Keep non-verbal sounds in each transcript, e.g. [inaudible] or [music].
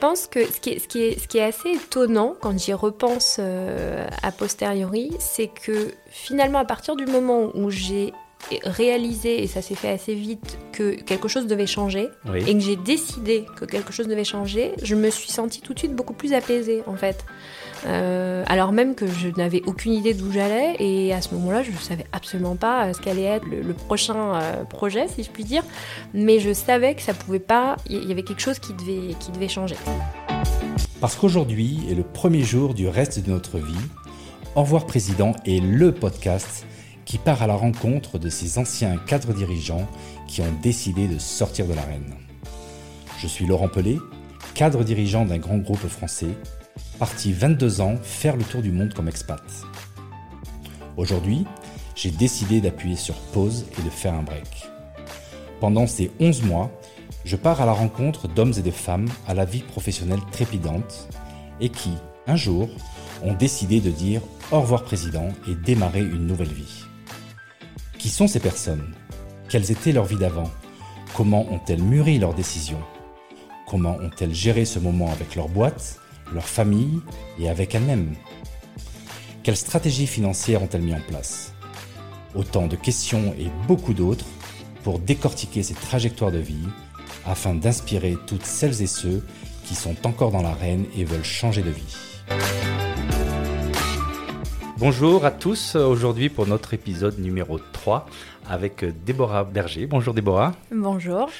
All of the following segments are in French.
pense que ce qui est, ce qui est, ce qui est assez étonnant quand j'y repense a posteriori, c'est que finalement, à partir du moment où j'ai réalisé, et ça s'est fait assez vite, que quelque chose devait changer, et que j'ai décidé que quelque chose devait changer, je me suis sentie tout de suite beaucoup plus apaisée, en fait. Euh, alors même que je n'avais aucune idée d'où j'allais, et à ce moment-là, je ne savais absolument pas euh, ce qu'allait être le, prochain euh, projet, si je puis dire, mais je savais que ça pouvait pas, il y avait quelque chose qui devait, qui devait changer. Parce qu'aujourd'hui est le premier jour du reste de notre vie, Au revoir Président est le podcast qui part à la rencontre de ces anciens cadres dirigeants qui ont décidé de sortir de l'arène. Je suis Laurent Pelé, cadre dirigeant d'un grand groupe français, parti 22 ans faire le tour du monde comme expat. Aujourd'hui, j'ai décidé d'appuyer sur pause et de faire un break. Pendant ces 11 mois, je pars à la rencontre d'hommes et de femmes à la vie professionnelle trépidante et qui, un jour, ont décidé de dire au revoir président et démarrer une nouvelle vie. Qui sont ces personnes? Quelles étaient leurs vies d'avant? Comment ont-elles mûri leurs décisions? Comment ont-elles géré ce moment avec leur boîte, leur famille et avec elles-mêmes Quelles stratégies financières ont-elles mis en place? Autant de questions et beaucoup d'autres pour décortiquer ces trajectoires de vie afin d'inspirer toutes celles et ceux qui sont encore dans l'arène et veulent changer de vie. Bonjour à tous, aujourd'hui pour notre épisode numéro 3 avec Déborah Berger. Bonjour Déborah. Bonjour.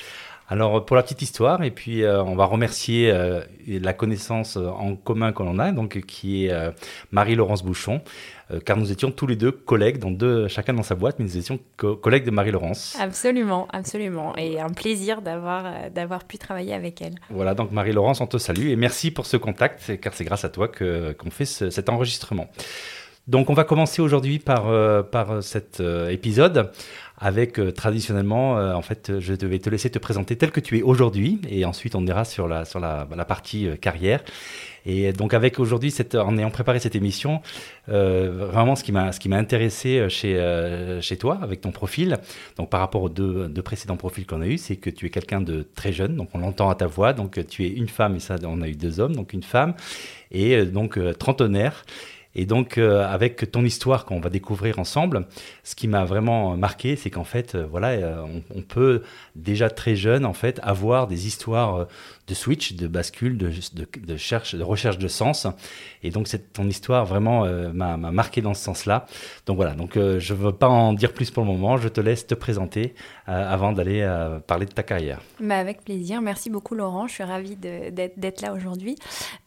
Alors pour la petite histoire, et puis euh, on va remercier euh, la connaissance en commun que l'on a, donc qui est euh, Marie-Laurence Bouchon, car nous étions tous les deux collègues, dans deux, chacun dans sa boîte, mais nous étions collègues de Marie-Laurence. Absolument, absolument, et un plaisir d'avoir d'avoir pu travailler avec elle. Voilà, donc Marie-Laurence, on te salue et merci pour ce contact, car c'est grâce à toi que qu'on fait cet enregistrement. Donc on va commencer aujourd'hui par, euh, par cet euh, épisode avec euh, traditionnellement, en fait, je vais te laisser te présenter tel que tu es aujourd'hui et ensuite on ira sur la, sur la, partie carrière. Et donc avec aujourd'hui, en ayant préparé cette émission, vraiment ce qui m'a intéressé chez chez toi avec ton profil, donc par rapport aux deux, deux précédents profils qu'on a eu, c'est que tu es quelqu'un de très jeune, donc on l'entend à ta voix, donc tu es une femme et ça on a eu deux hommes, donc une femme et donc trentenaire et donc, euh, avec ton histoire qu'on va découvrir ensemble, ce qui m'a vraiment marqué, c'est qu'en fait, euh, voilà, euh, on, peut déjà très jeune, en fait, avoir des histoires de switch, de bascule, de, de, de, cherche, de recherche de sens. Et donc, cette, ton histoire vraiment m'a marqué dans ce sens-là. Donc voilà, donc je ne veux pas en dire plus pour le moment. Je te laisse te présenter avant d'aller parler de ta carrière. Bah avec plaisir. Merci beaucoup, Laurent. Je suis ravie d'être là aujourd'hui.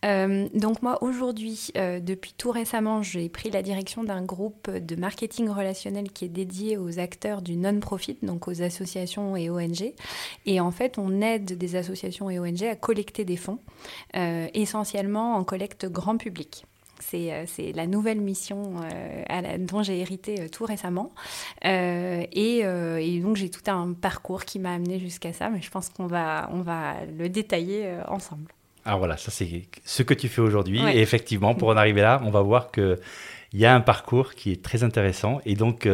donc moi, aujourd'hui, depuis tout récemment, j'ai pris la direction d'un groupe de marketing relationnel qui est dédié aux acteurs du non-profit, donc aux associations et ONG. Et en fait, on aide des associations et ONG à collecter des fonds, euh, essentiellement en collecte grand public. C'est, euh, la nouvelle mission euh, dont j'ai hérité tout récemment. Et, et, donc j'ai tout un parcours qui m'a amené jusqu'à ça, mais je pense qu'on va, on va le détailler ensemble. Alors voilà, ça c'est ce que tu fais aujourd'hui. Et effectivement, pour en arriver là, on va voir qu'il y a un parcours qui est très intéressant. Et donc,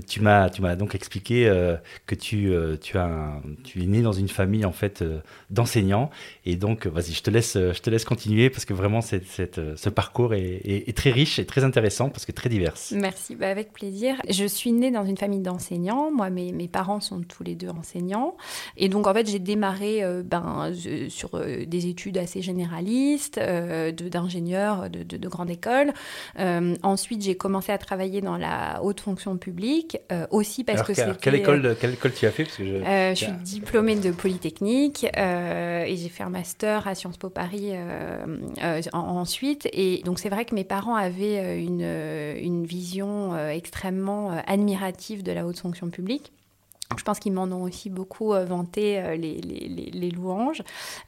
tu m'as, donc expliqué euh, que tu, euh, tu, es né dans une famille euh, d'enseignants et donc vas-y, je te laisse, continuer parce que vraiment ce parcours est, très riche et très intéressant parce que très divers. Merci, bah avec plaisir. Je suis née dans une famille d'enseignants. Moi, mes, mes, parents sont tous les deux enseignants et donc en fait j'ai démarré ben, sur des études assez généralistes, d'ingénieur de, de, de, grande école. ensuite, j'ai commencé à travailler dans la haute fonction publique euh, aussi parce que c'est. Quelle école, quelle école tu as fait? Parce que je... Euh, je suis diplômée de Polytechnique euh, et j'ai fait un master à Sciences Po Paris ensuite. Et donc c'est vrai que mes parents avaient une, une vision extrêmement admirative de la haute fonction publique. Je pense qu'ils m'en ont aussi beaucoup euh, vanté euh, les, louanges.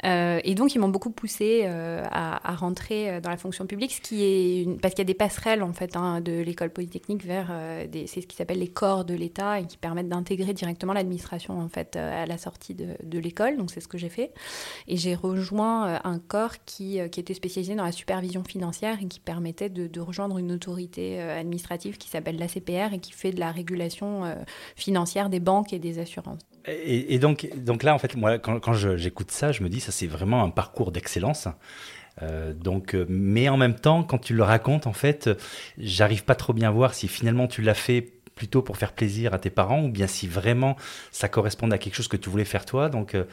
Euh, et donc, ils m'ont beaucoup poussé à, rentrer dans la fonction publique, parce qu'il y a des passerelles en fait hein, de l'école polytechnique vers des... c'est ce qui s'appelle les corps de l'État et qui permettent d'intégrer directement l'administration en fait à la sortie de, l'école. Donc, c'est ce que j'ai fait. Et j'ai rejoint un corps qui, qui, était spécialisé dans la supervision financière et qui permettait de, de rejoindre une autorité administrative qui s'appelle l'ACPR et qui fait de la régulation financière des banques et des assurances. Et, donc, donc là, en fait, moi, quand, j'écoute ça, je me dis, ça c'est vraiment un parcours d'excellence. Euh, donc, euh, mais en même temps, quand tu le racontes, en fait, j'arrive pas trop bien à voir si finalement tu l'as fait plutôt pour faire plaisir à tes parents ou bien si vraiment ça correspond à quelque chose que tu voulais faire toi. Donc, euh,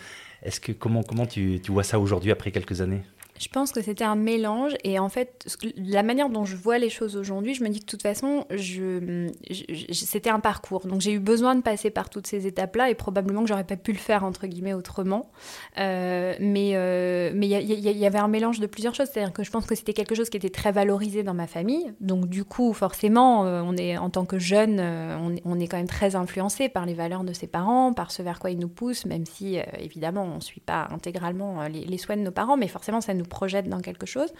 est-ce que comment comment tu vois ça aujourd'hui après quelques années? Je pense que c'était un mélange et en fait, la manière dont je vois les choses aujourd'hui, je me dis que de toute façon, c'était un parcours. Donc j'ai eu besoin de passer par toutes ces étapes-là et probablement que j'aurais pas pu le faire entre guillemets autrement. Euh, mais euh, mais il y, avait un mélange de plusieurs choses. C'est-à-dire que je pense que c'était quelque chose qui était très valorisé dans ma famille. Donc du coup, forcément, euh, on est en tant que jeune, on, est quand même très influencé par les valeurs de ses parents, par ce vers quoi ils nous poussent, même si évidemment on suit pas intégralement les, les souhaits de nos parents, mais forcément ça projette dans quelque chose.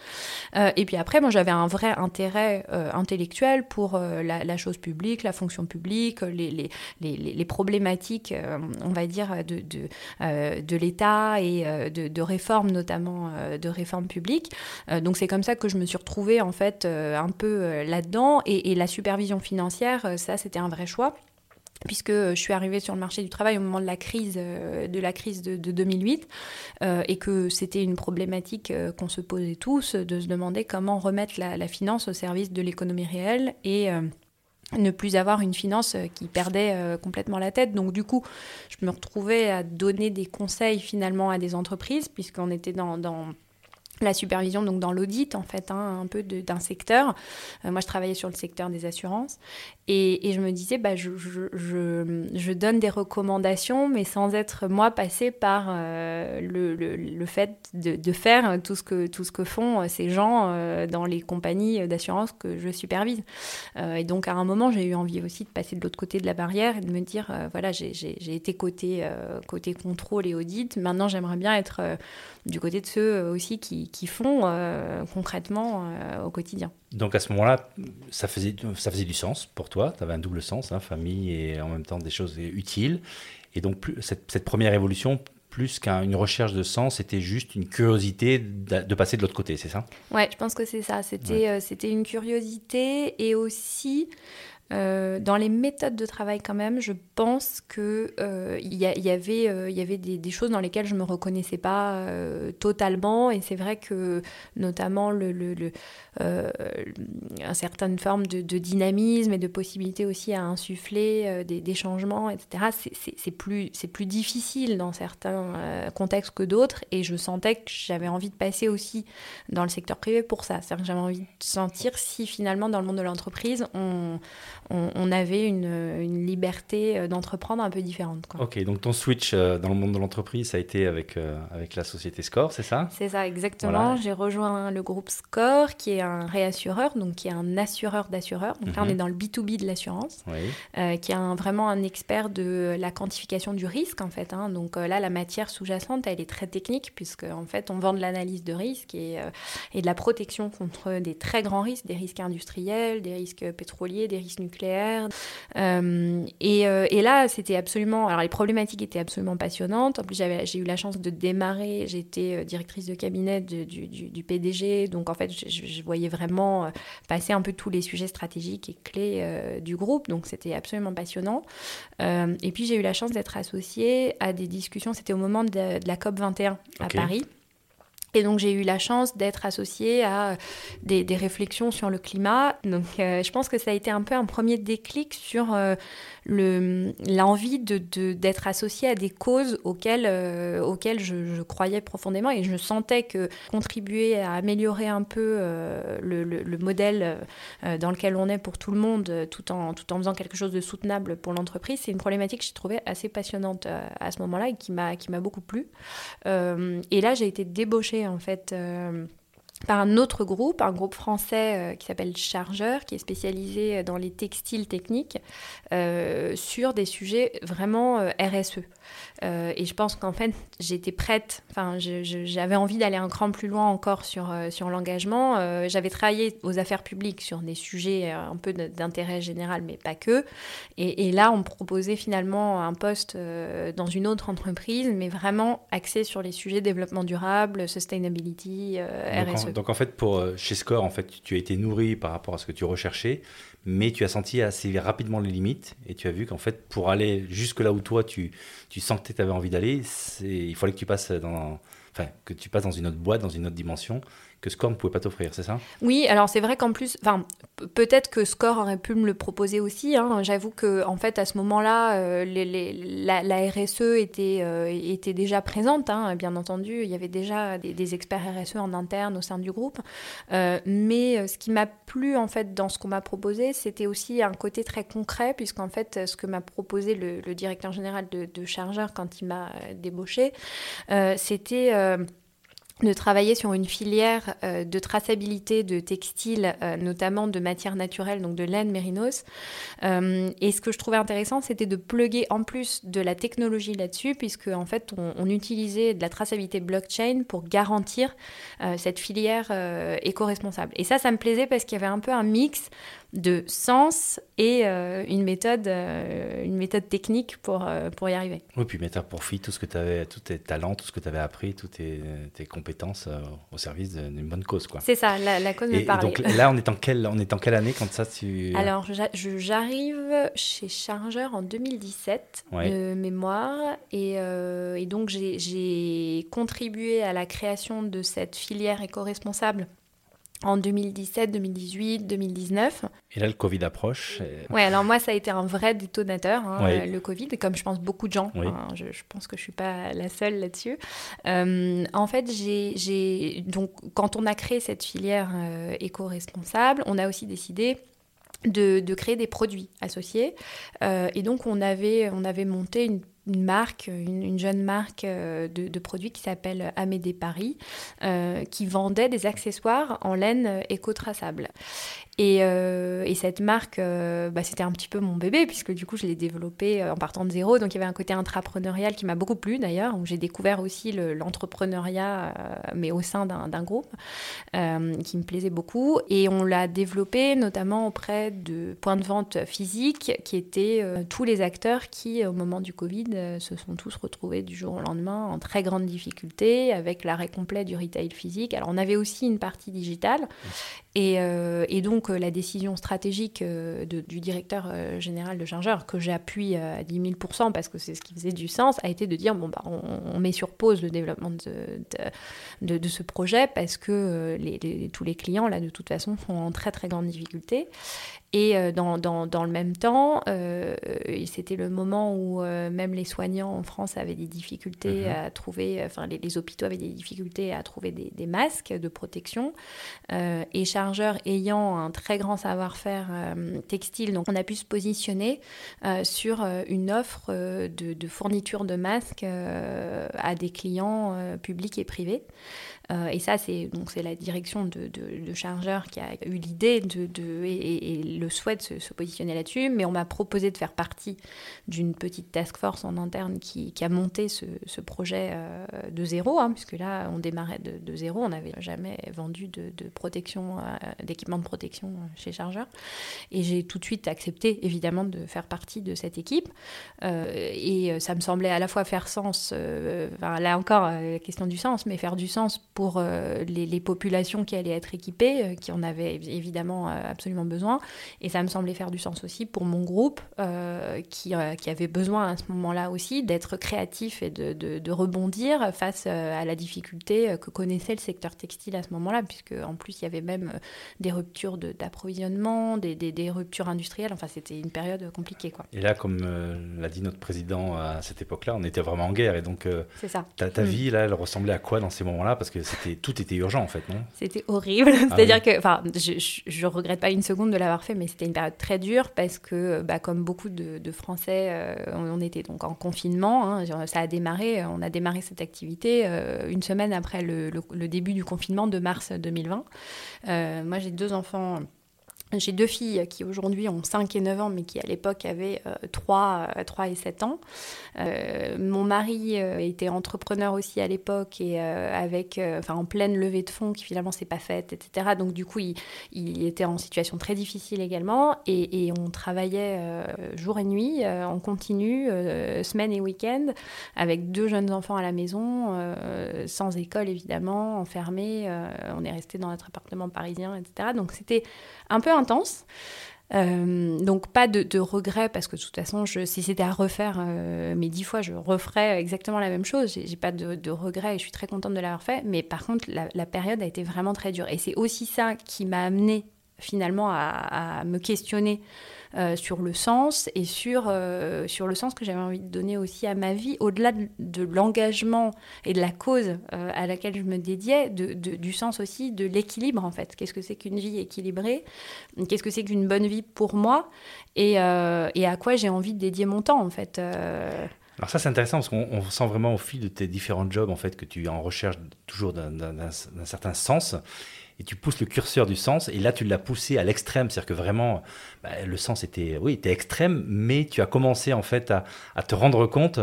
Euh, et puis après, moi, j'avais un vrai intérêt euh, intellectuel pour euh, la, chose publique, la fonction publique, les, les, les, problématiques, on va dire, de, de, l'État et de, réformes, notamment de réformes publiques. donc c'est comme ça que je me suis retrouvée, en fait, un peu là-dedans. Et la supervision financière, ça, c'était un vrai choix puisque je suis arrivée sur le marché du travail au moment de la crise, euh, de, la crise de, 2008, euh, et que c'était une problématique euh, qu'on se posait tous, de se demander comment remettre la, finance au service de l'économie réelle et ne plus avoir une finance qui perdait complètement la tête. Donc du coup, je me retrouvais à donner des conseils finalement à des entreprises, puisqu'on était dans la supervision donc dans l'audit en fait hein, un peu d'un secteur. Euh, moi je travaillais sur le secteur des assurances. Et, je me disais bah je, je, je, donne des recommandations mais sans être moi passée par euh, le, le, le, fait de, de, faire tout ce que tout ce que font euh, ces gens dans les compagnies d'assurance que je supervise. Et donc à un moment j'ai eu envie aussi de passer de l'autre côté de la barrière et de me dire voilà j'ai été côté côté contrôle et audit. Maintenant j'aimerais bien être du côté de ceux aussi qui qui font euh, concrètement euh, au quotidien. Donc à ce moment-là, ça faisait, ça faisait du sens pour toi, tu avais un double sens, hein, famille et en même temps des choses utiles. Et donc plus, cette, cette, première évolution, plus qu'une recherche de sens, c'était juste une curiosité de, passer de l'autre côté, c'est ça? Ouais, je pense que c'est ça. C'était euh, c'était une curiosité et aussi euh, dans les méthodes de travail, quand même, je pense qu'il euh, y, avait, euh, des, choses dans lesquelles je ne me reconnaissais pas totalement. Et c'est vrai que, notamment, le, le, une certaine forme de, dynamisme et de possibilité aussi à insuffler des, changements, etc., c'est plus difficile dans certains contextes que d'autres. Et je sentais que j'avais envie de passer aussi dans le secteur privé pour ça. C'est-à-dire que j'avais envie de sentir si finalement, dans le monde de l'entreprise, on on, avait une, liberté euh, d'entreprendre un peu différente. Ok, donc ton switch euh, dans le monde de l'entreprise, ça a été avec, euh, avec la société Score, c'est ça? C'est ça, exactement. J'ai rejoint le groupe Score, qui est un réassureur, donc qui est un assureur d'assureurs. Donc là, on mhm. est dans le B2B de l'assurance, qui est vraiment un expert de la quantification du risque, en fait. Hein. Donc là, la matière sous-jacente, elle est très technique, puisque en fait, on vend de l'analyse de risque et, et de la protection contre des très grands risques, des risques industriels, des risques pétroliers, des risques nucléaire. Euh, et, euh, et, là, c'était absolument. Alors, les problématiques étaient absolument passionnantes. En plus, j'ai eu la chance de démarrer. J'étais euh, directrice de cabinet du, du, PDG. Donc, en fait, je, voyais vraiment passer un peu tous les sujets stratégiques et clés du groupe. Donc, c'était absolument passionnant. et puis, j'ai eu la chance d'être associée à des discussions. C'était au moment de, la COP 21 à Paris. Et donc j'ai eu la chance d'être associée à des, réflexions sur le climat. Donc je pense que ça a été un peu un premier déclic sur l'envie de, d'être associée à des causes auxquelles, euh, auxquelles je, croyais profondément et je sentais que contribuer à améliorer un peu euh, le, le, modèle euh, dans lequel on est pour tout le monde tout en, tout en faisant quelque chose de soutenable pour l'entreprise, c'est une problématique que j'ai trouvée assez passionnante à ce moment-là et qui m'a beaucoup plu. et là, j'ai été débauchée en fait par un autre groupe, un groupe français euh, qui s'appelle Chargeur, qui est spécialisé dans les textiles techniques, euh, sur des sujets vraiment euh, RSE. et je pense qu'en fait, j'étais prête, enfin, j'avais envie d'aller un cran plus loin encore sur, sur l'engagement. j'avais travaillé aux affaires publiques sur des sujets un peu d'intérêt général, mais pas que. Et, et, là, on me proposait finalement un poste dans une autre entreprise, mais vraiment axé sur les sujets développement durable, sustainability, RSE. Donc en fait, pour, chez Score, en fait, tu as été nourri par rapport à ce que tu recherchais, mais tu as senti assez rapidement les limites et tu as vu qu'en fait, pour aller jusque là où toi, tu, tu sentais que tu avais envie d'aller, il fallait que tu passes dans, enfin, que tu passes dans une autre boîte, dans une autre dimension que Score ne pouvait pas t'offrir, c'est ça? Oui, alors c'est vrai qu'en plus, enfin, peut-être que Score aurait pu me le proposer aussi. Hein. J'avoue que en fait, à ce moment-là, euh, la, RSE était, euh, était déjà présente, hein, bien entendu. Il y avait déjà des, experts RSE en interne au sein du groupe. Euh, mais ce qui m'a plu en fait dans ce qu'on m'a proposé, c'était aussi un côté très concret, puisqu'en fait, ce que m'a proposé le, directeur général de, de Chargeur quand il m'a débauché, c'était de travailler sur une filière euh, de traçabilité de textiles, euh, notamment de matières naturelles, donc de laine mérinos. Euh, et ce que je trouvais intéressant, c'était de plugger en plus de la technologie là-dessus, puisque en fait, on, utilisait de la traçabilité blockchain pour garantir cette filière éco-responsable. Et ça, ça me plaisait parce qu'il y avait un peu un mix de sens et euh, une, méthode, euh, une méthode technique pour, euh, pour y arriver. Oui, puis mettre à profit tout ce que tu avais, tous tes talents, tout ce que tu avais appris, toutes tes, tes compétences au service d'une bonne cause. quoi. C'est ça, la, cause me parlait. Donc là, on est, en quelle, on est en quelle année quand ça tu... Alors, j'arrive chez Chargeur en 2017 de mémoire et, et donc j'ai contribué à la création de cette filière éco-responsable en 2017, 2018, 2019. Et là, le Covid approche. Oui, alors moi, ça a été un vrai détonateur, hein, le Covid, comme je pense beaucoup de gens. Hein, je, pense que je ne suis pas la seule là-dessus. Euh, en fait, j'ai, donc, quand on a créé cette filière euh, éco-responsable, on a aussi décidé de, créer des produits associés. Euh, et donc, on avait, on avait monté une une marque, une, jeune marque euh, de, produits qui s'appelle Amédée Paris, euh, qui vendait des accessoires en laine éco-traçable. Euh, et, cette marque, bah, c'était un petit peu mon bébé, puisque du coup, je l'ai développé euh, en partant de zéro. Donc, il y avait un côté intrapreneurial qui m'a beaucoup plu, d'ailleurs, j'ai découvert aussi l'entrepreneuriat, mais au sein d'un groupe, qui me plaisait beaucoup. Et on l'a développé notamment auprès de points de vente physiques, qui étaient tous les acteurs qui, au moment du Covid, se sont tous retrouvés du jour au lendemain en très grande difficulté, avec l'arrêt complet du retail physique. Alors, on avait aussi une partie digitale. Et, et donc, euh, la décision stratégique euh, du directeur euh, général de Chargeur, que j'appuie à 10 000% parce que c'est ce qui faisait du sens, a été de dire bon, bah, on, met sur pause le développement de, de, ce projet parce que les, tous les clients, là, de toute façon, sont en très très grande difficulté. Et euh, dans, dans, dans, le même temps, euh, c'était le moment où euh, même les soignants en France avaient des difficultés mhm. à trouver, enfin les, hôpitaux avaient des difficultés à trouver des, des masques de protection. et chargeurs ayant un très grand savoir-faire textile, donc on a pu se positionner sur une offre de, de, fourniture de masques à des clients publics et privés. Et ça, c'est donc c'est la direction de, de, Chargeur qui a eu l'idée de, et, le souhait de se, positionner là-dessus. Mais on m'a proposé de faire partie d'une petite task force en interne qui, a monté ce, projet euh, de zéro, hein, puisque là, on démarrait de, zéro. On n'avait jamais vendu de, protection, euh, d'équipement de protection chez Chargeur. Et j'ai tout de suite accepté, évidemment, de faire partie de cette équipe. et ça me semblait à la fois faire sens, là encore, question du sens, mais faire du sens pour euh, les, populations qui allaient être équipées, euh, qui en avaient évidemment euh, absolument besoin. Et ça me semblait faire du sens aussi pour mon groupe, qui, qui, avait besoin à ce moment-là aussi d'être créatif et de, de, rebondir face à la difficulté que connaissait le secteur textile à ce moment-là, puisque en plus il y avait même des ruptures d'approvisionnement, des, des, des, ruptures industrielles. Enfin, c'était une période compliquée. Quoi. Et là, comme l'a dit notre président à cette époque-là, on était vraiment en guerre. Et donc, ta, ta mm. vie, là, elle ressemblait à quoi dans ces moments-là? Parce que c'était tout était urgent en fait, non? C'était horrible. [laughs] Ah C'est-à-dire que, enfin, je, je, regrette pas une seconde de l'avoir fait, mais c'était une période très dure parce que, bah, comme beaucoup de, Français, euh, on, était donc en confinement. Hein, ça a démarré, on a démarré cette activité euh, une semaine après le, début du confinement de mars 2020. Euh, moi, j'ai deux enfants j'ai deux filles qui aujourd'hui ont 5 et 9 ans, mais qui à l'époque avaient 3, euh, 3 et 7 ans. Euh, mon mari euh, était entrepreneur aussi à l'époque et avec, enfin, en pleine levée de fonds qui finalement s'est pas faite, etc. Donc du coup, il, était en situation très difficile également et, on travaillait jour et nuit en continu, semaine et week-end, avec deux jeunes enfants à la maison, sans école évidemment, enfermés. on est resté dans notre appartement parisien, etc. Donc c'était un peu intense. Euh, donc pas de, de regret parce que de toute façon, si c'était à refaire euh, mes dix fois, je referais exactement la même chose. J'ai pas de, de, regret et je suis très contente de l'avoir fait. Mais par contre, la, période a été vraiment très dure et c'est aussi ça qui m'a amené finalement à, me questionner euh, sur le sens et sur, euh, sur le sens que j'avais envie de donner aussi à ma vie, au-delà de, l'engagement et de la cause euh, à laquelle je me dédiais, de, du sens aussi de l'équilibre en fait. Qu'est-ce que c'est qu'une vie équilibrée? Qu'est-ce que c'est qu'une bonne vie pour moi? Et, et, à quoi j'ai envie de dédier mon temps en fait alors ça c'est intéressant parce qu'on sent vraiment au fil de tes différents jobs en fait que tu es en recherche toujours d'un certain sens tu pousses le curseur du sens, et là tu l'as poussé à l'extrême, c'est-à-dire que vraiment bah, le sens était, oui, était extrême, mais tu as commencé en fait à, à te rendre compte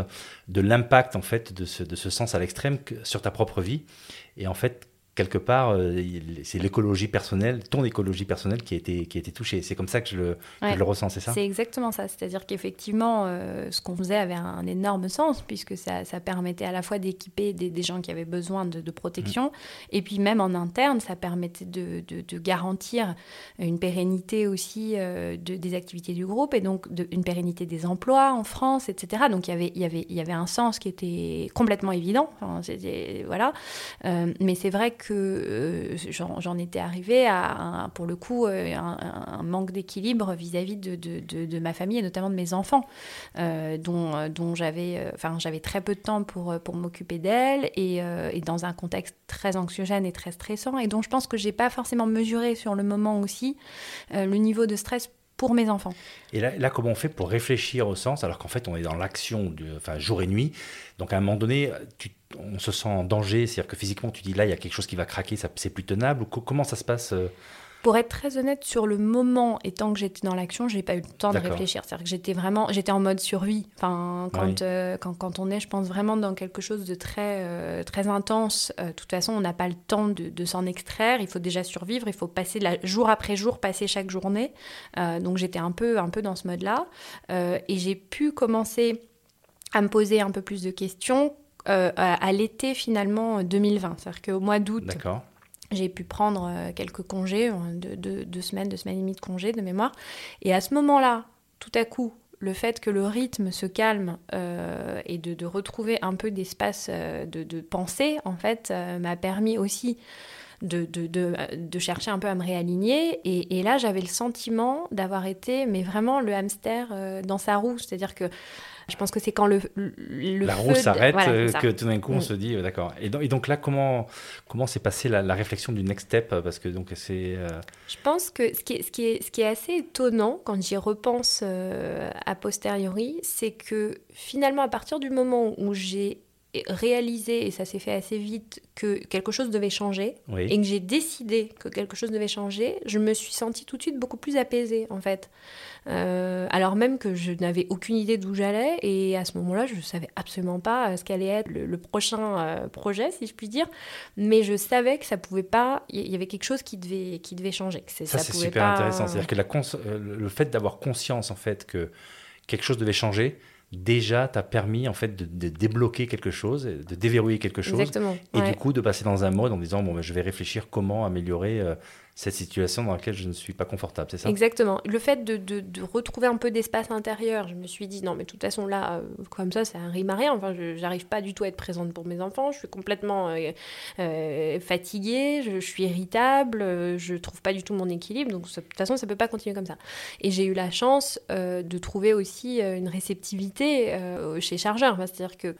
de l'impact en fait de ce, de ce sens à l'extrême sur ta propre vie, et en fait quelque part, euh, c'est l'écologie personnelle, ton écologie personnelle qui a été, qui a été touchée. C'est comme ça que je le, je le ressens, c'est ça? C'est exactement ça. C'est-à-dire qu'effectivement, euh, ce qu'on faisait avait un, énorme sens, puisque ça, ça permettait à la fois d'équiper des, des, gens qui avaient besoin de, de protection, mm. et puis même en interne, ça permettait de, de, de garantir une pérennité aussi euh, des activités du groupe, et donc une pérennité des emplois en France, etc. Donc il y avait, il y avait, il y avait un sens qui était complètement évident. Enfin, voilà. mais c'est vrai que euh, j'en étais arrivée à, pour le coup, euh, un, manque d'équilibre vis-à-vis de, ma famille et notamment de mes enfants, euh, dont, dont j'avais enfin, très peu de temps pour, pour m'occuper d'elles et, dans un contexte très anxiogène et très stressant et dont je pense que j'ai pas forcément mesuré sur le moment aussi le niveau de stress pour mes enfants. Et là, comment on fait pour réfléchir au sens, alors qu'en fait, on est dans l'action, enfin, jour et nuit? Donc, à un moment donné, on se sent en danger, c'est-à-dire que physiquement, tu dis là, il y a quelque chose qui va craquer, ça, c'est plus tenable. Comment ça se passe euh pour être très honnête, sur le moment, et tant que j'étais dans l'action, j'ai pas eu le temps de réfléchir. C'est-à-dire que j'étais vraiment, j'étais en mode survie. Enfin, quand, euh, quand, quand, on est, je pense vraiment dans quelque chose de très, euh, très intense. Euh, de toute façon, on n'a pas le temps de, de s'en extraire. Il faut déjà survivre. Il faut passer la, jour après jour, passer chaque journée. donc j'étais un peu, un peu dans ce mode-là, et j'ai pu commencer à me poser un peu plus de questions à, à l'été finalement 2020. C'est-à-dire qu'au mois d'août, j'ai pu prendre euh, quelques congés, deux, deux, semaines, deux semaines et demie de congés de mémoire. Et à ce moment-là, tout à coup, le fait que le rythme se calme euh, et de, de, retrouver un peu d'espace euh, de, de, pensée, en fait, m'a permis aussi de, de, chercher un peu à me réaligner. Et, et là, j'avais le sentiment d'avoir été, mais vraiment, le hamster dans sa roue. C'est-à-dire que je pense que c'est quand le, la roue s'arrête euh, que tout d'un coup on mm. se dit euh, d'accord. Et, donc là comment comment s'est passée la, réflexion du next step parce que donc c'est. Euh, je pense que ce qui est ce qui est ce qui est assez étonnant quand j'y repense a posteriori, c'est que finalement à partir du moment où j'ai réalisé, et ça s'est fait assez vite, que quelque chose devait changer, et que j'ai décidé que quelque chose devait changer, je me suis sentie tout de suite beaucoup plus apaisée, en fait. Euh, alors même que je n'avais aucune idée d'où j'allais, et à ce moment-là, je ne savais absolument pas ce qu'allait être le, prochain euh, projet, si je puis dire, mais je savais que ça pouvait pas, il y avait quelque chose qui devait, qui devait changer. Que ça, c'est super intéressant, c'est-à-dire que la euh, le fait d'avoir conscience, en fait, que quelque chose devait changer, déjà t'a permis en fait de, débloquer quelque chose, de déverrouiller quelque chose, et du coup de passer dans un mode en disant bon ben, je vais réfléchir comment améliorer euh, cette situation dans laquelle je ne suis pas confortable, c'est ça? Exactement. Le fait de, retrouver un peu d'espace intérieur, je me suis dit, non, mais de toute façon, là, euh, comme ça, ça rime à rien. Enfin, je n'arrive pas du tout à être présente pour mes enfants. Je suis complètement euh, euh, fatiguée, je, suis irritable, je trouve pas du tout mon équilibre. Donc, de toute façon, ça peut pas continuer comme ça. Et j'ai eu la chance de trouver aussi une réceptivité chez Chargeur. C'est-à-dire que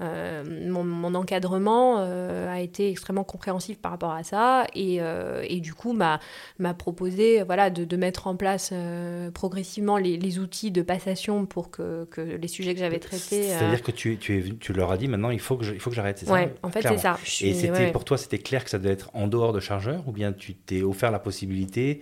mon, mon, encadrement a été extrêmement compréhensif par rapport à ça. Et, et du coup, bah, m'a proposé voilà, de, mettre en place progressivement les, outils de passation pour que, les sujets que j'avais traités. C'est-à-dire que tu, tu, es, tu leur as dit maintenant il faut que j'arrête, c'est ça Oui, en fait c'est ça. Et c'était pour toi c'était clair que ça devait être en dehors de chargeur ou bien tu t'es offert la possibilité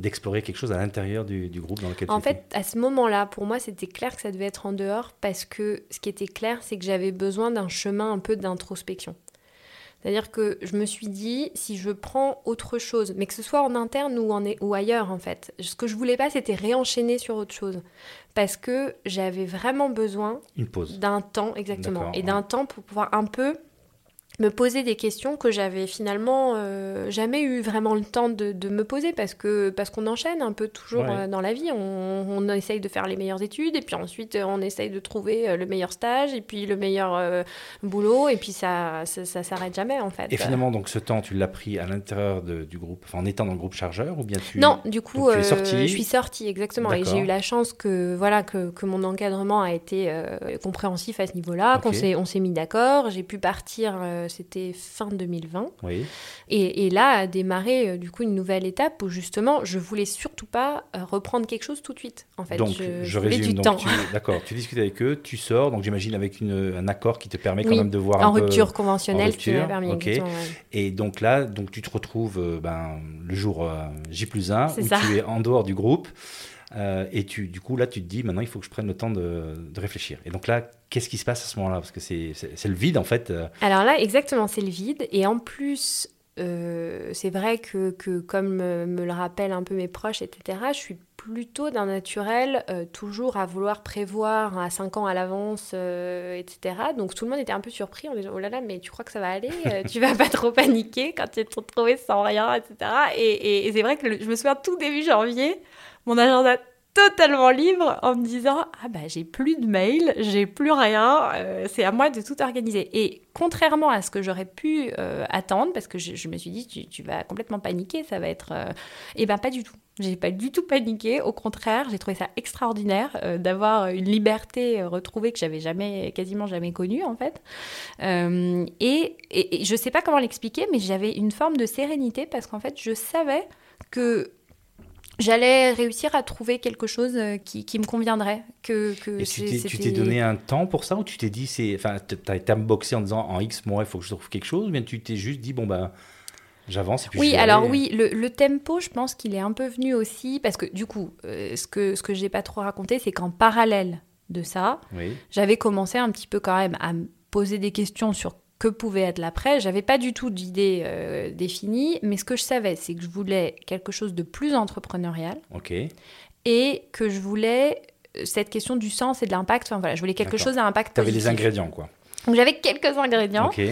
d'explorer quelque chose à l'intérieur du, groupe dans lequel tu En fait, à ce moment-là, pour moi, c'était clair que ça devait être en dehors parce que ce qui était clair, c'est que j'avais besoin d'un chemin un peu d'introspection. C'est-à-dire que je me suis dit, si je prends autre chose, mais que ce soit en interne ou, en, ou ailleurs en fait, ce que je voulais pas, c'était réenchaîner sur autre chose. Parce que j'avais vraiment besoin d'un temps, exactement, et d'un temps pour pouvoir un peu me poser des questions que j'avais finalement euh, jamais eu vraiment le temps de, de, me poser parce que parce qu'on enchaîne un peu toujours euh, dans la vie. On, on, essaye de faire les meilleures études et puis ensuite euh, on essaye de trouver le meilleur stage et puis le meilleur boulot et puis ça ça, ça s'arrête jamais en fait. Et finalement donc ce temps tu l'as pris à l'intérieur du groupe, enfin en étant dans le groupe chargeur ou bien tu Non, du coup tu es sorti... je suis sortie exactement. Et j'ai eu la chance que voilà que, que mon encadrement a été compréhensif à ce niveau-là, qu'on s'est on s'est mis d'accord, j'ai pu partir c'était fin 2020. Oui. Et, et, là a démarré euh, du coup une nouvelle étape où justement je voulais surtout pas euh, reprendre quelque chose tout de suite. En fait, donc je, je résume. Du donc, D'accord, tu discutes avec eux, tu sors, donc j'imagine avec une, un accord qui te permet quand même de voir en rupture conventionnelle, qui m'a permis. Ok. Et donc là, donc tu te retrouves euh, ben, le jour J plus 1 où tu es en dehors du groupe. Euh, et tu, du coup, là, tu te dis, maintenant, il faut que je prenne le temps de, réfléchir. Et donc là, qu'est-ce qui se passe à ce moment-là? Parce que c'est le vide, en fait. Euh. Alors là, exactement, c'est le vide. Et en plus, euh, c'est vrai que, comme me le rappellent un peu mes proches, etc., je suis plutôt d'un naturel, toujours à vouloir prévoir à 5 ans à l'avance, etc. Donc tout le monde était un peu surpris en disant Oh là là, mais tu crois que ça va aller? Tu vas pas trop paniquer quand tu es retrouvé sans rien, etc. Et, et c'est vrai que je me souviens tout début janvier, mon agenda totalement libre en me disant ah bah j'ai plus de mails, j'ai plus rien, euh, c'est à moi de tout organiser. Et contrairement à ce que j'aurais pu euh, attendre, parce que je, me suis dit tu, vas complètement paniquer, ça va être, euh, eh ben pas du tout. J'ai pas du tout paniqué, au contraire, j'ai trouvé ça extraordinaire d'avoir une liberté retrouvée que j'avais jamais, quasiment jamais connue en fait. Et, et, et je sais pas comment l'expliquer, mais j'avais une forme de sérénité parce qu'en fait je savais que j'allais réussir à trouver quelque chose euh, qui, qui me conviendrait. Que, que Et tu t'es donné un temps pour ça ou tu t'es dit, c'est, enfin, tu as été boxé en disant en X mois il faut que je trouve quelque chose, ou bien tu t'es juste dit, bon ben. J'avance Oui, alors oui, le, le, tempo, je pense qu'il est un peu venu aussi parce que du coup, euh, ce que ce que j'ai pas trop raconté, c'est qu'en parallèle de ça, j'avais commencé un petit peu quand même à me poser des questions sur que pouvait être l'après. J'avais pas du tout d'idée euh, définie, mais ce que je savais, c'est que je voulais quelque chose de plus entrepreneurial. Ok. Et que je voulais euh, cette question du sens et de l'impact. Enfin voilà, je voulais quelque chose à impact. Tu avais les ingrédients, quoi. Donc j'avais quelques ingrédients. Ok.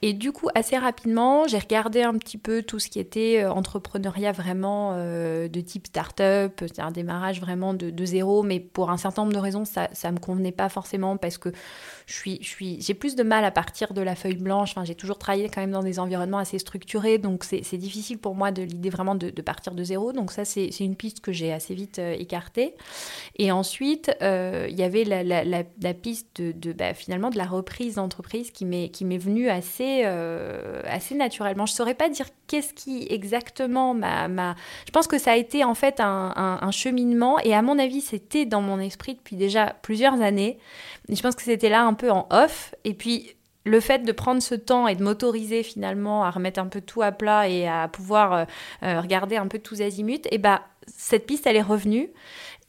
Et du coup, assez rapidement, j'ai regardé un petit peu tout ce qui était euh, entrepreneuriat vraiment euh, de type start-up, c'est un démarrage vraiment de, zéro, mais pour un certain nombre de raisons, ça ne me convenait pas forcément parce que je suis, j'ai plus de mal à partir de la feuille blanche. Enfin, j'ai toujours travaillé quand même dans des environnements assez structurés, donc c'est difficile pour moi de l'idée vraiment de, partir de zéro. Donc ça, c'est une piste que j'ai assez vite euh, écartée. Et ensuite, il y avait la, piste de, de bah, finalement de la reprise d'entreprise qui m'est venue assez euh, assez, naturellement. Je ne saurais pas dire qu'est-ce qui exactement m'a... Je pense que ça a été en fait un, cheminement et à mon avis c'était dans mon esprit depuis déjà plusieurs années. je pense que c'était là un peu en off. Et puis le fait de prendre ce temps et de m'autoriser finalement à remettre un peu tout à plat et à pouvoir euh, euh, regarder un peu tous azimuts, et bah cette piste elle est revenue.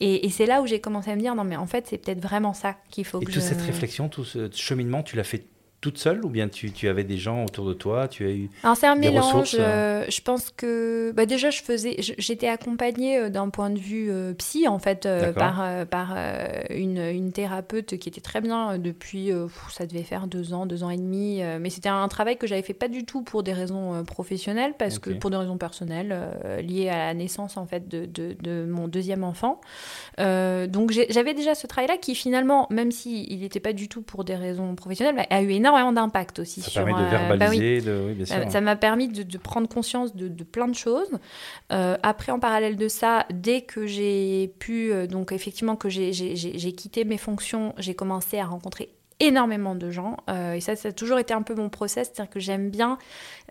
Et, c'est là où j'ai commencé à me dire non mais en fait c'est peut-être vraiment ça qu'il faut et que toute cette réflexion, tout ce cheminement, tu l'as fait toute seule ou bien tu, tu, avais des gens autour de toi Tu as eu Alors c'est un mélange. Euh euh, je pense que bah déjà je faisais, j'étais accompagnée euh, d'un point de vue psy en fait par par une, une, thérapeute qui était très bien depuis ça devait faire deux ans, deux ans et demi. mais c'était un travail que j'avais fait pas du tout pour des raisons professionnelles parce que pour des raisons personnelles liées à la naissance en fait de, de, de mon deuxième enfant. donc j'avais déjà ce travail là qui finalement même si il n'était pas du tout pour des raisons professionnelles bah, a eu énormément énormément d'impact aussi. Ça permet de euh, bah verbaliser, de, oui, bien sûr. Ça m'a permis de, prendre conscience de, plein de choses. Euh, après, en parallèle de ça, dès que j'ai pu, euh, donc effectivement que j'ai quitté mes fonctions, j'ai commencé à rencontrer énormément de gens. Euh, et ça, ça a toujours été un peu mon process, c'est-à-dire que j'aime bien,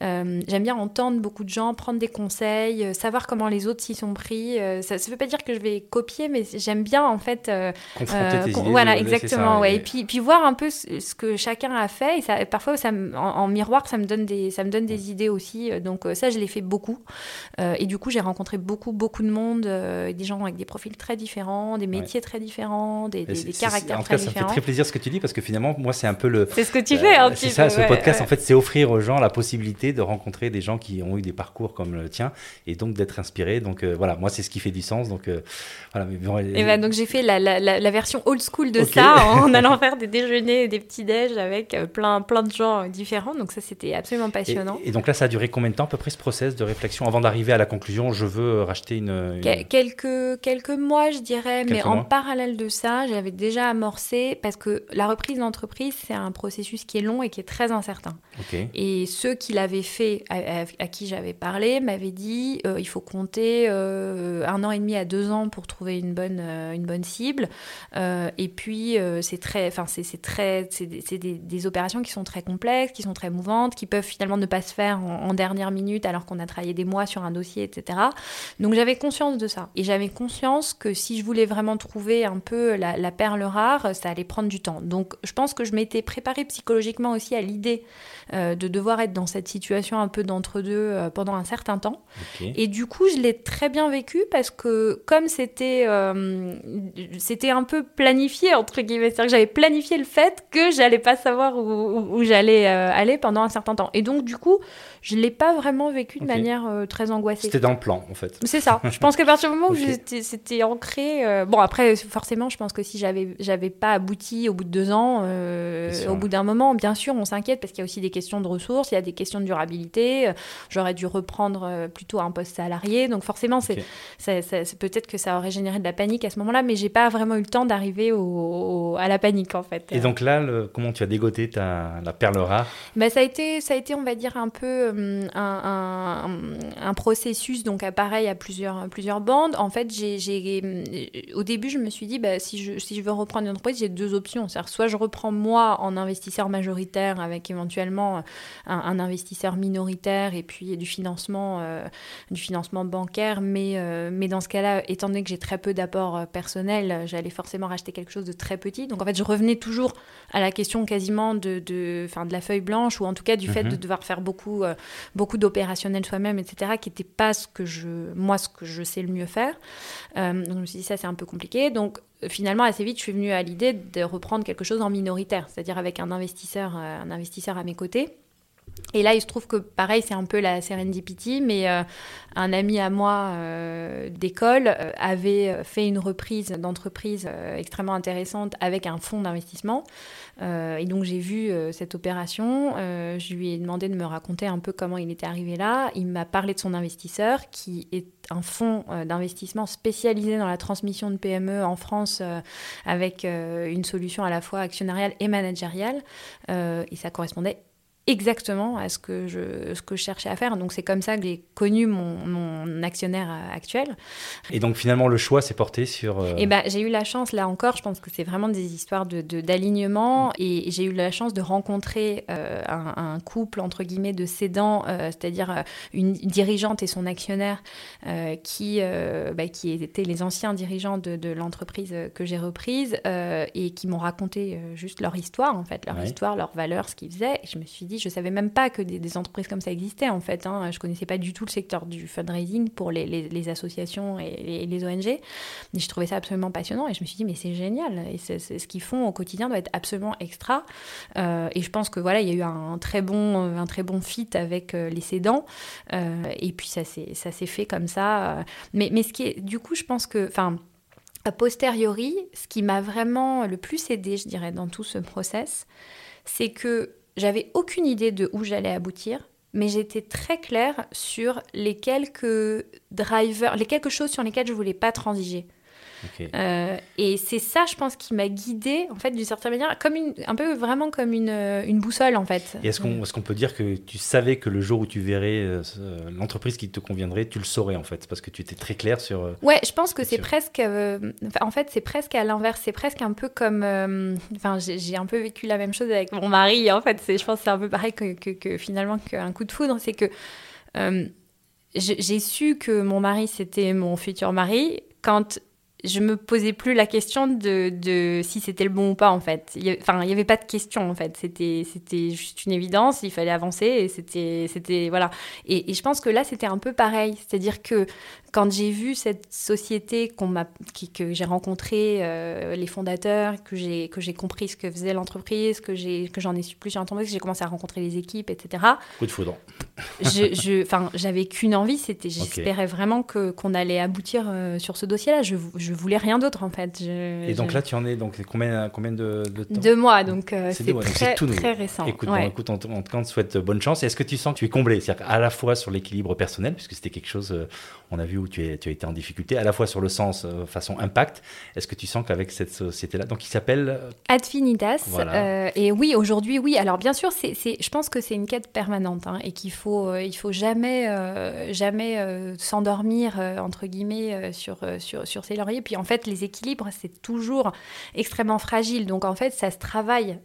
euh, j'aime bien entendre beaucoup de gens, prendre des conseils, euh, savoir comment les autres s'y sont pris. ça ne veut pas dire que je vais copier, mais j'aime bien en fait. Confronter tes idées, voilà, exactement. ouais. et... puis, puis voir un peu ce, que chacun a fait. Et ça, parfois, ça en, miroir, ça me donne des, ça me donne des idées aussi. Donc ça, je l'ai fait beaucoup. et du coup, j'ai rencontré beaucoup, beaucoup de monde, des gens avec des profils très différents, des métiers très différents, des, des, caractères très différents. En tout cas, ça me fait très plaisir ce que tu dis parce que finalement moi, c'est un peu le. C'est ce que tu fais, un C'est ça, ce podcast, en fait, c'est offrir aux gens la possibilité de rencontrer des gens qui ont eu des parcours comme le tien et donc d'être inspirés. Donc euh, voilà, moi, c'est ce qui fait du sens. Donc euh, voilà. et ben, donc j'ai fait la, la, la, version old school de ça en [laughs] allant faire des déjeuners et des petits déj avec euh, plein, plein de gens différents. Donc ça, c'était absolument passionnant. Et, donc là, ça a duré combien de temps à peu près ce process de réflexion? Avant d'arriver à la conclusion je veux racheter une. Quelques, quelques mois, je dirais, mais en parallèle de ça, j'avais déjà amorcé parce que la reprise entreprise, c'est un processus qui est long et qui est très incertain. Et ceux qui l'avaient fait, à, qui j'avais parlé, m'avaient dit euh, il faut compter euh, un an et demi à deux ans pour trouver une bonne, euh, une bonne cible. et puis, c'est très, enfin, c'est très, c'est des, opérations qui sont très complexes, qui sont très mouvantes, qui peuvent finalement ne pas se faire en, dernière minute alors qu'on a travaillé des mois sur un dossier, etc. Donc, j'avais conscience de ça. Et j'avais conscience que si je voulais vraiment trouver un peu la perle rare, ça allait prendre du temps. Donc, je pense que je m'étais préparée psychologiquement aussi à l'idée euh, de devoir être dans cette situation un peu d'entre-deux euh, pendant un certain temps. Et du coup, je l'ai très bien vécu parce que comme c'était euh, c'était un peu planifié, entre guillemets, c'est-à-dire que j'avais planifié le fait que j'allais pas savoir où, j'allais aller pendant un certain temps. Et donc, du coup, je l'ai pas vraiment vécu de manière très angoissée. C'était dans le plan, en fait. C'est ça. je pense qu'à partir du moment où c'était ancré... bon, après, forcément, je pense que si j'avais j'avais pas abouti au bout de deux ans, au bout d'un moment, bien sûr, on s'inquiète parce qu'il y a aussi des questions de ressources, il y a des questions de durabilité. Euh, j'aurais dû reprendre euh, plutôt un poste salarié. Donc forcément, c'est, peut-être que ça aurait généré de la panique à ce moment-là, mais j'ai pas vraiment eu le temps d'arriver au, à la panique en fait. Et donc là, comment tu as dégoté ta, la perle rare? Bah, ça, a été, ça a été, on va dire, un peu hum, un, un, processus, donc pareil à plusieurs, plusieurs bandes. En fait, j'ai, au début, je me suis dit, bah, si, je, si je veux reprendre une entreprise, j'ai deux options. C'est-à-dire, soit je reprends moi en investisseur majoritaire avec éventuellement un, investisseur minoritaire et puis du financement, euh, du financement bancaire. Mais, euh, mais dans ce cas-là, étant donné que j'ai très peu d'apports euh, personnels, j'allais forcément racheter quelque chose de très petit. Donc en fait, je revenais toujours à la question quasiment de, de, de la feuille blanche ou en tout cas du fait de mhm. devoir faire beaucoup, beaucoup d'opérationnels soi-même, etc., qui n'était pas ce que je, moi, ce que je sais le mieux faire. donc je me suis dit, ça, c'est un peu compliqué. Donc finalement, assez vite, je suis venue à l'idée de reprendre quelque chose en minoritaire, c'est-à-dire avec un investisseur, un investisseur à mes côtés. Et là, il se trouve que pareil, c'est un peu la serendipity, mais euh, un ami à moi euh, d'école euh, avait fait une reprise d'entreprise extrêmement intéressante avec un fonds d'investissement. et donc j'ai vu cette opération. je lui ai demandé de me raconter un peu comment il était arrivé là. Il m'a parlé de son investisseur, qui est un fonds d'investissement spécialisé dans la transmission de PME en France, avec une solution à la fois actionnariale et managériale. et ça correspondait exactement à ce que je, ce que je cherchais à faire. Donc c'est comme ça que j'ai connu mon, mon, actionnaire actuel. Et donc finalement le choix s'est porté sur... Euh... Et eh ben, j'ai eu la chance, là encore, je pense que c'est vraiment des histoires d'alignement de, d'alignement et j'ai eu la chance de rencontrer euh, un, couple, entre guillemets, de cédants, euh, c'est-à-dire euh, une dirigeante et son actionnaire qui, bah, qui étaient les anciens dirigeants de, de l'entreprise que j'ai reprise et qui m'ont raconté juste leur histoire, en fait, leur histoire, leurs valeurs, ce qu'ils faisaient. Et je me suis dit, je savais même pas que des, entreprises comme ça existaient en fait. Hein. Je connaissais pas du tout le secteur du fundraising pour les, associations et les, ONG. Mais je trouvais ça absolument passionnant et je me suis dit mais c'est génial. Et ce qu'ils font au quotidien doit être absolument extra. Euh, et je pense que voilà, il y a eu un très bon, un très bon fit avec euh, les cédants. Euh, et puis ça s'est fait comme ça. Mais, mais ce qui est, du coup, je pense que, enfin. A posteriori, ce qui m'a vraiment le plus aidé, je dirais, dans tout ce process, c'est que j'avais aucune idée de où j'allais aboutir, mais j'étais très claire sur les quelques drivers, les quelques choses sur lesquelles je voulais pas transiger. Et c'est ça, je pense, qui m'a guidée, en fait, d'une certaine manière, comme une, un peu vraiment comme une, une boussole, en fait. est-ce qu'on est qu'on peut dire que tu savais que le jour où tu verrais l'entreprise qui te conviendrait, tu le saurais, en fait, parce que tu étais très clair sur... ouais, je pense que c'est presque... en fait, c'est presque à l'inverse. C'est presque un peu comme... Enfin, j'ai un peu vécu la même chose avec mon mari, en fait. Je pense que c'est un peu pareil que, que, que finalement qu'un coup de foudre. C'est que euh, j'ai su que mon mari, c'était mon futur mari quand je me posais plus la question de, de si c'était le bon ou pas en fait. enfin, il n'y avait pas de question en fait. C'était juste une évidence. Il fallait avancer et c'était c'était voilà. Et, je pense que là c'était un peu pareil. C'est-à-dire que quand j'ai vu cette société que j'ai rencontré euh, les fondateurs, que j'ai que j'ai compris ce que faisait l'entreprise, que j'ai que j'en ai su plus sur l'entreprise, que j'ai commencé à rencontrer les équipes, etc. Coup de foudre. je, je, j'avais qu'une envie, c'était j'espérais vraiment que qu'on allait aboutir euh, sur ce dossier-là. Je je voulais rien d'autre en fait. Et donc là, tu en es donc combien combien de, de temps? Deux mois, donc euh, c'est très, tout très récent. Écoute, écoute, en, tout cas, on te souhaite bonne chance. Est-ce que tu sens que tu es comblé, c'est-à-dire à la fois sur l'équilibre personnel, puisque c'était quelque chose, on a vu où tu, es, tu as été en difficulté, à la fois sur le sens euh, façon impact. Est-ce que tu sens qu'avec cette société-là, donc il s'appelle euh, Adfinitas. Euh, et oui, aujourd'hui, oui. Alors bien sûr, c'est, je pense que c'est une quête permanente hein, et qu'il faut, il faut jamais, jamais s'endormir entre guillemets sur, sur, sur ses lauriers. Puis en fait, les équilibres, c'est toujours extrêmement fragile. Donc en fait, ça se travaille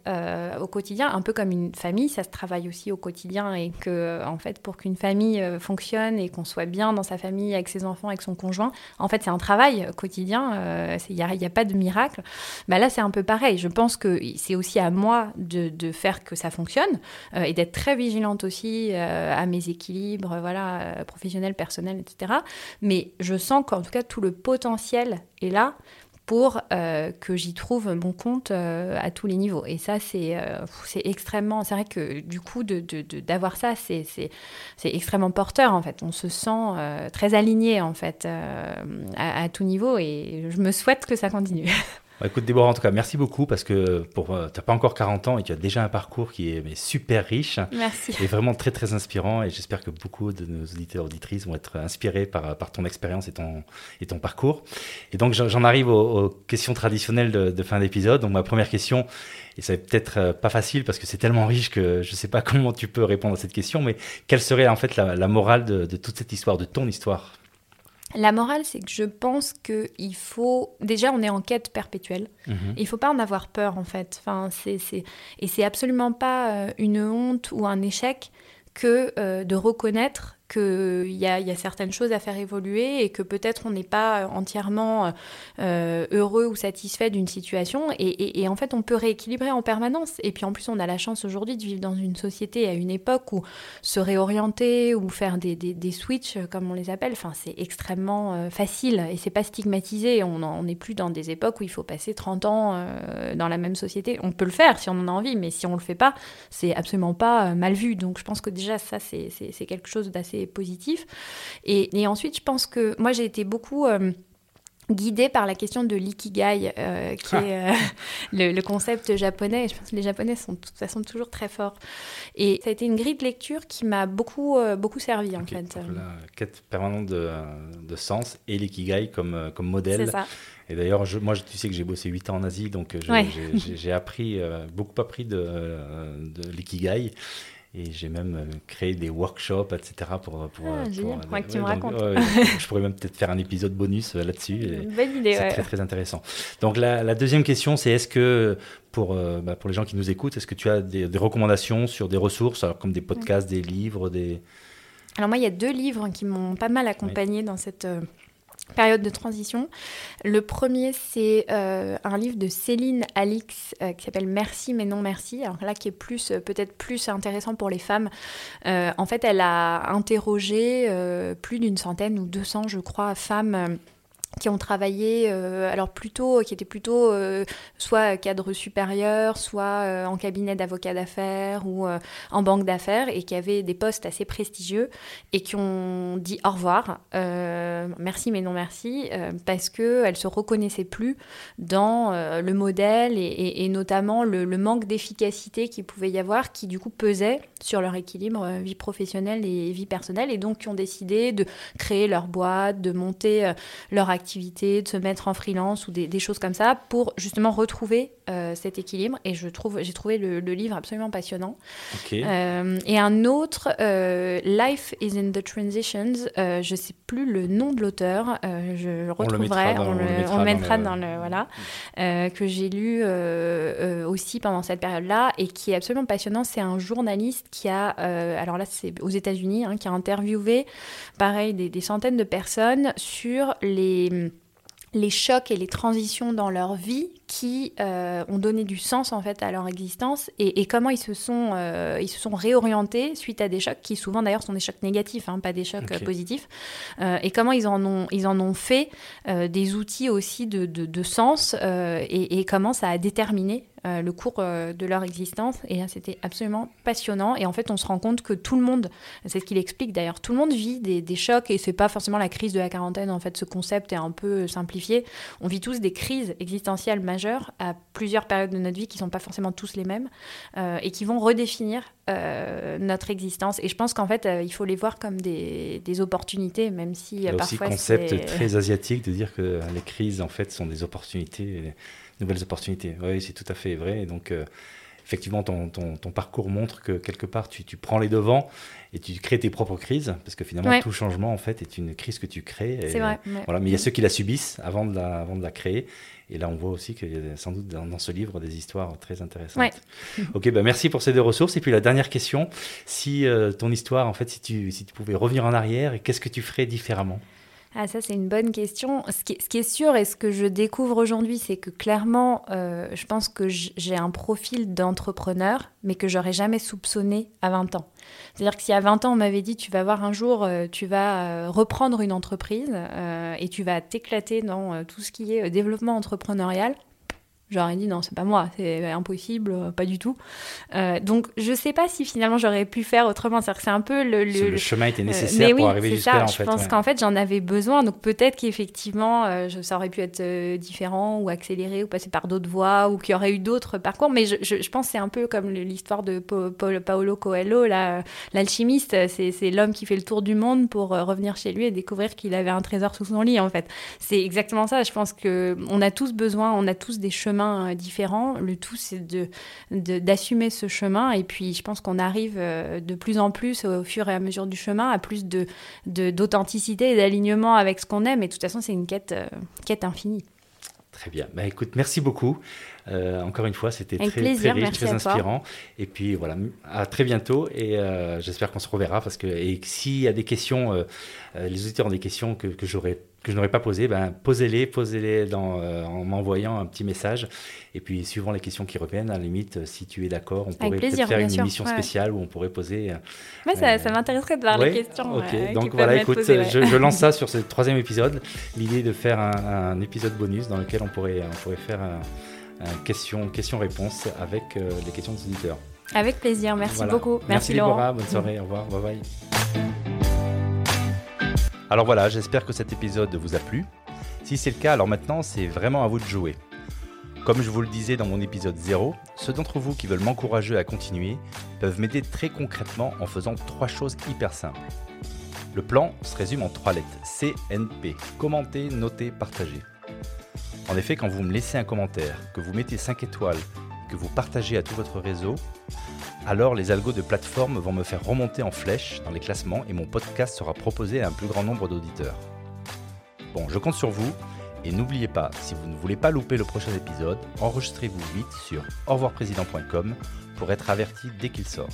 au quotidien, un peu comme une famille, ça se travaille aussi au quotidien et que en fait, pour qu'une famille fonctionne et qu'on soit bien dans sa famille avec ses enfants, avec son conjoint. En fait, c'est un travail quotidien. Il euh, n'y a, pas de miracle. Bah, là, c'est un peu pareil. Je pense que c'est aussi à moi de, faire que ça fonctionne euh, et d'être très vigilante aussi euh, à mes équilibres voilà, professionnels, personnels, etc. Mais je sens qu'en tout cas, tout le potentiel est là pour euh, que j'y trouve mon compte euh, à tous les niveaux. Et ça, c'est euh, extrêmement... C'est vrai que du coup, d'avoir de, de, ça, c'est extrêmement porteur, en fait. On se sent très aligné, en fait, à, à, tout niveau. Et je me souhaite que ça continue. [laughs] Bah, écoute Déborah, en tout cas, merci beaucoup parce que pour euh, tu n'as pas encore 40 ans et tu as déjà un parcours qui est mais, super riche. Merci. Et vraiment très très inspirant et j'espère que beaucoup de nos auditeurs et auditrices vont être inspirés par, par ton expérience et ton, et ton parcours. Et donc j'en arrive aux, questions traditionnelles de, fin d'épisode. Donc ma première question, et ça va peut-être euh, pas facile parce que c'est tellement riche que je ne sais pas [laughs] comment tu peux répondre à cette question, mais quelle serait en fait la, morale de, de toute cette histoire, de ton histoire? La morale, c'est que je pense qu'il faut. Déjà, on est en quête perpétuelle. Mhm. Il ne faut pas en avoir peur, en fait. Enfin, c'est, Et c'est absolument pas euh, une honte ou un échec que euh, de reconnaître qu'il y a, y a certaines choses à faire évoluer et que peut-être on n'est pas entièrement euh, heureux ou satisfait d'une situation. Et, en fait, on peut rééquilibrer en permanence. Et puis en plus, on a la chance aujourd'hui de vivre dans une société à une époque où se réorienter ou faire des, switches, comme on les appelle, enfin, c'est extrêmement euh, facile et c'est pas stigmatisé. On n'est plus dans des époques où il faut passer 30 ans euh, dans la même société. On peut le faire si on en a envie, mais si on le fait pas, c'est absolument pas mal vu. Donc je pense que déjà, ça, c'est quelque chose d'assez positif. Et, ensuite, je pense que moi, j'ai été beaucoup euh, guidée par la question de l'ikigai, euh, qui est euh, [laughs] le, concept japonais. Je pense que les Japonais sont de toute façon toujours très forts. Et ça a été une grille de lecture qui m'a beaucoup, beaucoup servi, en fait. la quête permanente de, de sens et l'ikigai comme, comme modèle. Ça. Et d'ailleurs, moi, tu sais que j'ai bossé 8 ans en Asie, donc j'ai appris, beaucoup appris de, de l'ikigai. Et j'ai même euh, créé des workshops, etc. pour. pour, ah, pour, pour que tu me racontes. je pourrais même peut-être faire un épisode bonus euh, là-dessus. Bonne idée, C'est très, très intéressant. Donc, la, la deuxième question, c'est est-ce que, pour, euh, bah, pour les gens qui nous écoutent, est-ce que tu as des, des recommandations sur des ressources, alors, comme des podcasts, des livres, des. Alors, moi, il y a deux livres qui m'ont pas mal accompagné dans cette période de transition. Le premier, c'est euh, un livre de Céline Alix euh, qui s'appelle Merci mais non merci. Alors là, qui est plus euh, peut-être plus intéressant pour les femmes. en fait, elle a interrogé plus d'une centaine ou 200, je crois, femmes qui ont travaillé, euh, alors plutôt, qui étaient plutôt euh, soit cadre supérieur, soit euh, en cabinet d'avocat d'affaires ou en banque d'affaires et qui avaient des postes assez prestigieux et qui ont dit au revoir, merci mais non merci, parce qu'elles se reconnaissaient plus dans le modèle et, et, notamment le, le manque d'efficacité qu'il pouvait y avoir qui du coup pesait sur leur équilibre vie professionnelle et vie personnelle et donc qui ont décidé de créer leur boîte, de monter leur activité activité, de se mettre en freelance ou des, choses comme ça pour justement retrouver cet équilibre. Et je trouve, j'ai trouvé le, livre absolument passionnant. et un autre, Life is in the Transitions. je ne sais plus le nom de l'auteur. je le retrouverai. On le mettra, dans, le, voilà, que j'ai lu aussi pendant cette période-là et qui est absolument passionnant. C'est un journaliste qui a, alors là c'est aux États-Unis, hein, qui a interviewé, pareil, des, des centaines de personnes sur les les chocs et les transitions dans leur vie qui euh, ont donné du sens en fait à leur existence et, comment ils se sont euh, ils se sont réorientés suite à des chocs qui souvent d'ailleurs sont des chocs négatifs hein, pas des chocs euh, positifs. Et comment ils en ont ils en ont fait des outils aussi de, de, sens et, et, comment ça a déterminé le cours de leur existence. Et c'était absolument passionnant. Et en fait on se rend compte que tout le monde c'est ce qu'il explique d'ailleurs tout le monde vit des, des chocs et c'est pas forcément la crise de la quarantaine. En fait ce concept est un peu simplifié. On vit tous des crises existentielles majeures à plusieurs périodes de notre vie qui ne sont pas forcément tous les mêmes euh, et qui vont redéfinir euh, notre existence. Et je pense qu'en fait, euh, il faut les voir comme des, opportunités, même si il y a aussi un concept très asiatique de dire que les crises, en fait, sont des opportunités, nouvelles opportunités. Oui, c'est tout à fait vrai. donc, effectivement, ton, ton, parcours montre que quelque part, tu, tu, prends les devants et tu crées tes propres crises, parce que finalement, tout changement, en fait, est une crise que tu crées. C'est vrai. Voilà, mais il y a ceux qui la subissent avant de la, avant de la créer. Et là, on voit aussi qu'il y a sans doute dans, ce livre des histoires très intéressantes. [laughs] ok, bah merci pour ces deux ressources. Et puis la dernière question, si euh, ton histoire, en fait, si tu, si tu pouvais revenir en arrière, qu'est-ce que tu ferais différemment? Ah, ça, c'est une bonne question. Ce qui, est sûr et ce que je découvre aujourd'hui, c'est que clairement, euh, je pense que j'ai un profil d'entrepreneur, mais que j'aurais jamais soupçonné à 20 ans. C'est-à-dire que si à 20 ans, on m'avait dit, tu vas voir un jour, euh, tu vas euh, reprendre une entreprise et tu vas t'éclater dans tout ce qui est développement entrepreneurial, J'aurais dit non, c'est pas moi, c'est impossible, euh, pas du tout. Euh, donc je sais pas si finalement j'aurais pu faire autrement. C'est-à-dire que c'est un peu le, le, chemin était euh, nécessaire pour arriver jusqu'à là. Je pense qu'en fait j'en avais besoin. Donc peut-être qu'effectivement ça aurait pu être différent ou accéléré ou passer par d'autres voies ou qu'il y aurait eu d'autres parcours. Mais je, je, pense que c'est un peu comme l'histoire de Paolo Coelho, l'alchimiste. C'est l'homme qui fait le tour du monde pour revenir chez lui et découvrir qu'il avait un trésor sous son lit. En fait, c'est exactement ça. Je pense que on a tous besoin, on a tous des chemins euh, différents. Le tout, c'est de, d'assumer ce chemin. Et puis, je pense qu'on arrive euh, de plus en plus, au fur et à mesure du chemin, à plus de, d'authenticité et d'alignement avec ce qu'on aime. Et de toute façon, c'est une quête, euh, quête infinie. Très bien. Bah, écoute, merci beaucoup. Encore une fois, c'était très, très riche, très inspirant. Et puis voilà, à très bientôt. Et j'espère qu'on se reverra parce que et s'il y a des questions, les auditeurs ont des questions que, que j'aurais que je n'aurais pas posé, ben, posez-les, posez-les dans, euh, en m'envoyant un petit message. Et puis, suivant les questions qui reviennent, à la limite, euh, si tu es d'accord, on pourrait peut-être faire une émission spéciale où on pourrait poser. Euh, ça, ça m'intéresserait de voir les questions. Ok, donc voilà, écoute, je, lance ça sur [laughs] ce troisième épisode. L'idée de faire un, épisode bonus dans lequel on pourrait, on pourrait faire un, question, question-réponse avec les questions des auditeurs. Avec plaisir, merci beaucoup. Merci, merci Laurent. bonne soirée, au revoir, bye bye. Alors voilà, j'espère que cet épisode vous a plu. Si c'est le cas, alors maintenant c'est vraiment à vous de jouer. Comme je vous le disais dans mon épisode 0, ceux d'entre vous qui veulent m'encourager à continuer peuvent m'aider très concrètement en faisant trois choses hyper simples. Le plan se résume en trois lettres CNP commenter, noter, partager. En effet, quand vous me laissez un commentaire, que vous mettez 5 étoiles, que vous partagez à tout votre réseau, alors les algos de plateforme vont me faire remonter en flèche dans les classements et mon podcast sera proposé à un plus grand nombre d'auditeurs. Bon, je compte sur vous et n'oubliez pas, si vous ne voulez pas louper le prochain épisode, enregistrez-vous vite sur revoirprésident.com pour être averti dès qu'il sort.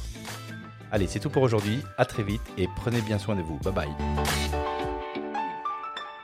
Allez, c'est tout pour aujourd'hui, à très vite et prenez bien soin de vous. Bye bye.